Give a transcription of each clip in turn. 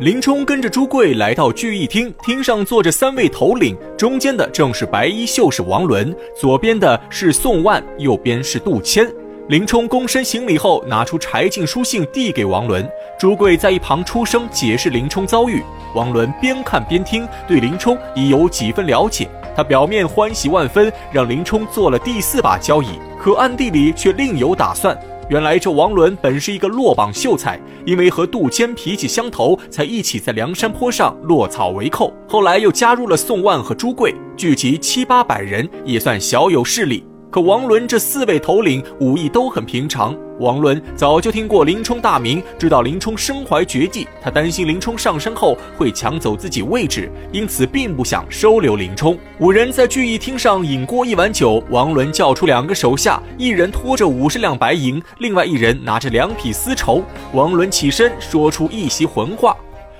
林冲跟着朱贵来到聚义厅，厅上坐着三位头领，中间的正是白衣秀士王伦，左边的是宋万，右边是杜迁。林冲躬身行礼后，拿出柴进书信递给王伦。朱贵在一旁出声解释林冲遭遇。王伦边看边听，对林冲已有几分了解。他表面欢喜万分，让林冲做了第四把交椅，可暗地里却另有打算。原来这王伦本是一个落榜秀才，因为和杜迁脾气相投，才一起在梁山坡上落草为寇。后来又加入了宋万和朱贵，聚集七八百人，也算小有势力。可王伦这四位头领武艺都很平常。王伦早就听过林冲大名，知道林冲身怀绝技，他担心林冲上山后会抢走自己位置，因此并不想收留林冲。五人在聚义厅上饮过一碗酒，王伦叫出两个手下，一人拖着五十两白银，另外一人拿着两匹丝绸。王伦起身说出一席浑话：“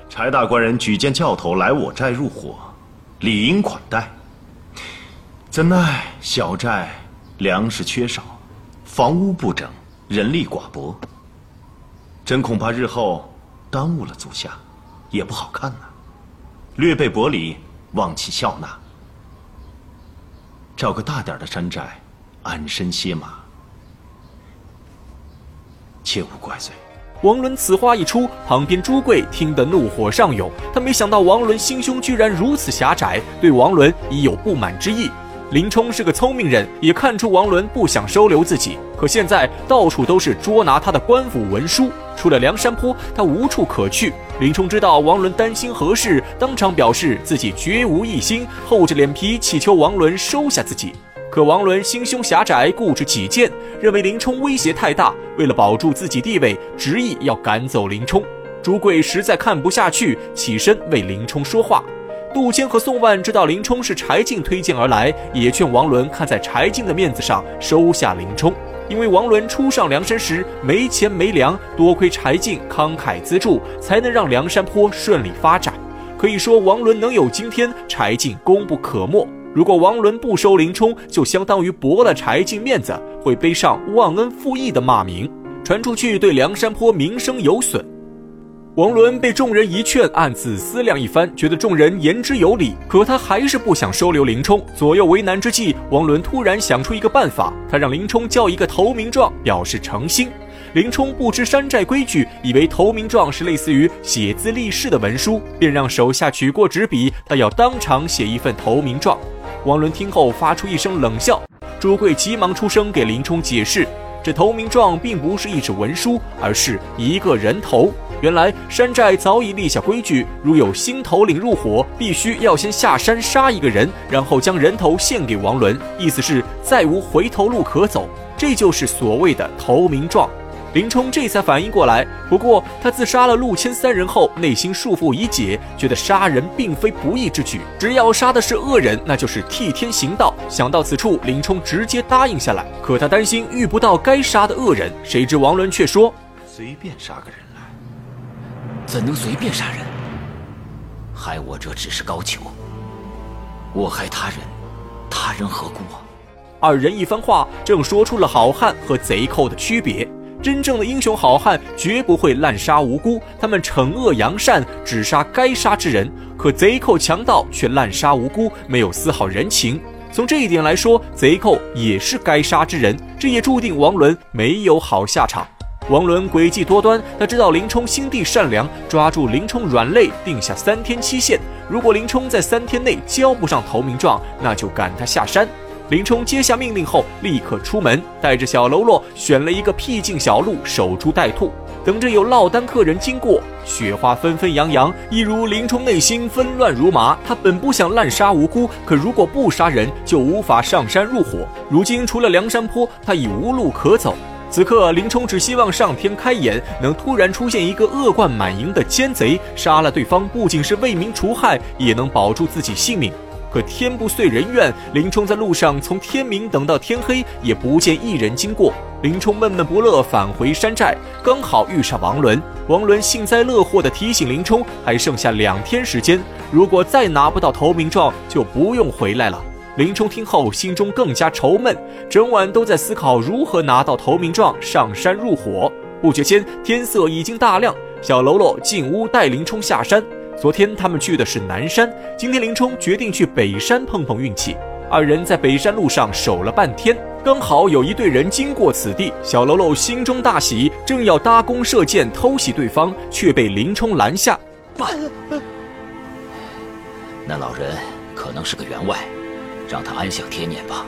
柴大官人举荐教头来我寨入伙，理应款待。怎奈小寨……”粮食缺少，房屋不整，人力寡薄，真恐怕日后耽误了足下，也不好看呐。略备薄礼，望其笑纳。找个大点的山寨，安身歇马，切勿怪罪。王伦此话一出，旁边朱贵听得怒火上涌，他没想到王伦心胸居然如此狭窄，对王伦已有不满之意。林冲是个聪明人，也看出王伦不想收留自己。可现在到处都是捉拿他的官府文书，除了梁山坡，他无处可去。林冲知道王伦担心何事，当场表示自己绝无异心，厚着脸皮祈求王伦收下自己。可王伦心胸狭窄，固执己见，认为林冲威胁太大，为了保住自己地位，执意要赶走林冲。朱贵实在看不下去，起身为林冲说话。杜迁和宋万知道林冲是柴进推荐而来，也劝王伦看在柴进的面子上收下林冲，因为王伦初上梁山时没钱没粮，多亏柴进慷慨资助，才能让梁山坡顺利发展。可以说，王伦能有今天，柴进功不可没。如果王伦不收林冲，就相当于驳了柴进面子，会背上忘恩负义的骂名，传出去对梁山坡名声有损。王伦被众人一劝，暗自思量一番，觉得众人言之有理，可他还是不想收留林冲。左右为难之际，王伦突然想出一个办法，他让林冲叫一个投名状，表示诚心。林冲不知山寨规矩，以为投名状是类似于写字立誓的文书，便让手下取过纸笔，他要当场写一份投名状。王伦听后发出一声冷笑，朱贵急忙出声给林冲解释。这投名状并不是一纸文书，而是一个人头。原来山寨早已立下规矩，如有新头领入伙，必须要先下山杀一个人，然后将人头献给王伦，意思是再无回头路可走。这就是所谓的投名状。林冲这才反应过来，不过他自杀了陆谦三人后，内心束缚已解，觉得杀人并非不义之举，只要杀的是恶人，那就是替天行道。想到此处，林冲直接答应下来。可他担心遇不到该杀的恶人，谁知王伦却说：“随便杀个人来，怎能随便杀人？害我者只是高俅，我害他人，他人何故？”二人一番话，正说出了好汉和贼寇的区别。真正的英雄好汉绝不会滥杀无辜，他们惩恶扬善，只杀该杀之人；可贼寇强盗却滥杀无辜，没有丝毫人情。从这一点来说，贼寇也是该杀之人，这也注定王伦没有好下场。王伦诡计多端，他知道林冲心地善良，抓住林冲软肋，定下三天期限。如果林冲在三天内交不上投名状，那就赶他下山。林冲接下命令后，立刻出门，带着小喽啰选了一个僻静小路，守株待兔，等着有落单客人经过。雪花纷纷扬扬，一如林冲内心纷乱如麻。他本不想滥杀无辜，可如果不杀人，就无法上山入伙。如今除了梁山坡，他已无路可走。此刻，林冲只希望上天开眼，能突然出现一个恶贯满盈的奸贼，杀了对方，不仅是为民除害，也能保住自己性命。可天不遂人愿，林冲在路上从天明等到天黑，也不见一人经过。林冲闷闷不乐，返回山寨，刚好遇上王伦。王伦幸灾乐祸地提醒林冲，还剩下两天时间，如果再拿不到投名状，就不用回来了。林冲听后，心中更加愁闷，整晚都在思考如何拿到投名状，上山入伙。不觉间，天色已经大亮。小喽啰进屋带林冲下山。昨天他们去的是南山，今天林冲决定去北山碰碰运气。二人在北山路上守了半天，刚好有一队人经过此地。小喽啰心中大喜，正要搭弓射箭偷袭对方，却被林冲拦下。那老人可能是个员外，让他安享天年吧。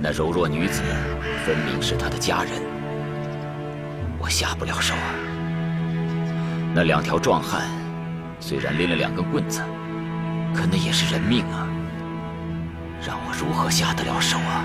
那柔弱女子分明是他的家人，我下不了手啊。那两条壮汉虽然拎了两根棍子，可那也是人命啊。让我如何下得了手啊？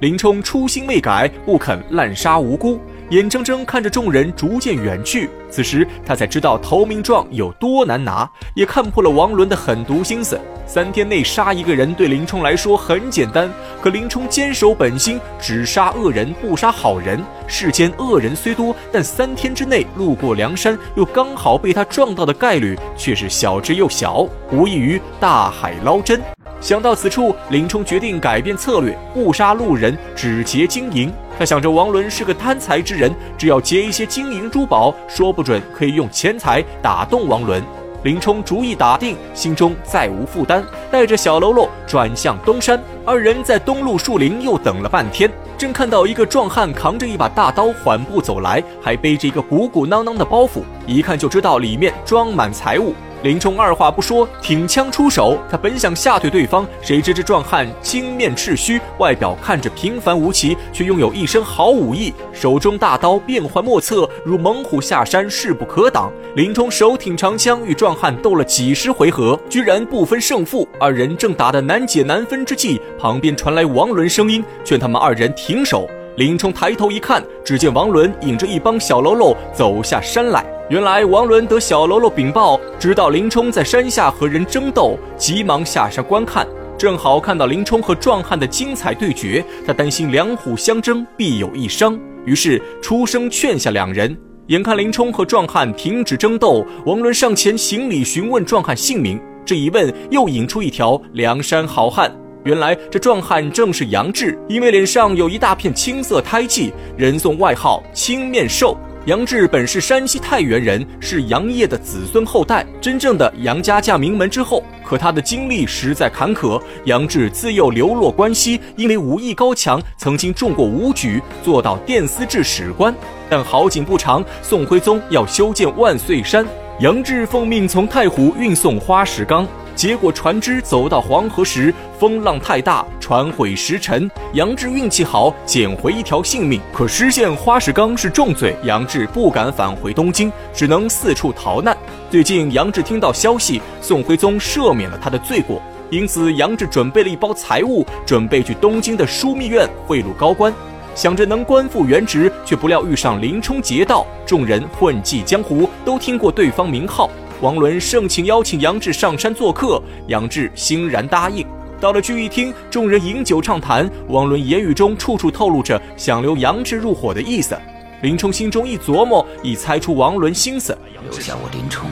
林冲初心未改，不肯滥杀无辜，眼睁睁看着众人逐渐远去。此时他才知道投名状有多难拿，也看破了王伦的狠毒心思。三天内杀一个人对林冲来说很简单，可林冲坚守本心，只杀恶人不杀好人。世间恶人虽多，但三天之内路过梁山，又刚好被他撞到的概率却是小之又小，无异于大海捞针。想到此处，林冲决定改变策略，不杀路人，只劫金银。他想着王伦是个贪财之人，只要劫一些金银珠宝，说不准可以用钱财打动王伦。林冲主意打定，心中再无负担，带着小喽啰转向东山。二人在东路树林又等了半天，正看到一个壮汉扛着一把大刀缓步走来，还背着一个鼓鼓囊囊的包袱，一看就知道里面装满财物。林冲二话不说，挺枪出手。他本想吓退对方，谁知这壮汉青面赤须，外表看着平凡无奇，却拥有一身好武艺。手中大刀变幻莫测，如猛虎下山，势不可挡。林冲手挺长枪，与壮汉斗了几十回合，居然不分胜负。二人正打得难解难分之际，旁边传来王伦声音，劝他们二人停手。林冲抬头一看，只见王伦引着一帮小喽啰走下山来。原来王伦得小喽啰禀报，知道林冲在山下和人争斗，急忙下山观看。正好看到林冲和壮汉的精彩对决，他担心两虎相争必有一伤，于是出声劝下两人。眼看林冲和壮汉停止争斗，王伦上前行礼询问壮汉姓名。这一问又引出一条梁山好汉，原来这壮汉正是杨志，因为脸上有一大片青色胎记，人送外号青面兽。杨志本是山西太原人，是杨业的子孙后代，真正的杨家嫁名门之后。可他的经历实在坎坷。杨志自幼流落关西，因为武艺高强，曾经中过武举，做到殿司制史官。但好景不长，宋徽宗要修建万岁山，杨志奉命从太湖运送花石纲。结果船只走到黄河时，风浪太大，船毁石沉。杨志运气好，捡回一条性命。可失陷花石纲是重罪，杨志不敢返回东京，只能四处逃难。最近，杨志听到消息，宋徽宗赦免了他的罪过，因此杨志准备了一包财物，准备去东京的枢密院贿赂高官，想着能官复原职，却不料遇上林冲劫道。众人混迹江湖，都听过对方名号。王伦盛情邀请杨志上山做客，杨志欣然答应。到了聚义厅，众人饮酒畅谈，王伦言语中处处透露着想留杨志入伙的意思。林冲心中一琢磨，已猜出王伦心思，留下我林冲，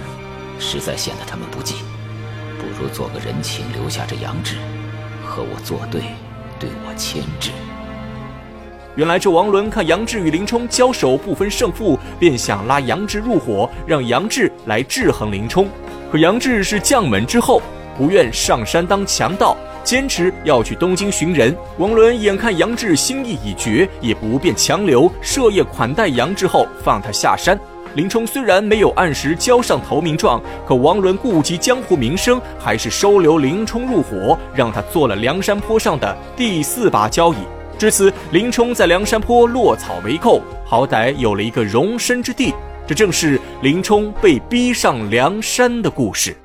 实在显得他们不济，不如做个人情，留下这杨志，和我作对，对我牵制。原来这王伦看杨志与林冲交手不分胜负，便想拉杨志入伙，让杨志来制衡林冲。可杨志是将门之后，不愿上山当强盗，坚持要去东京寻人。王伦眼看杨志心意已决，也不便强留，设宴款待杨志后放他下山。林冲虽然没有按时交上投名状，可王伦顾及江湖名声，还是收留林冲入伙，让他做了梁山坡上的第四把交椅。至此，林冲在梁山坡落草为寇，好歹有了一个容身之地。这正是林冲被逼上梁山的故事。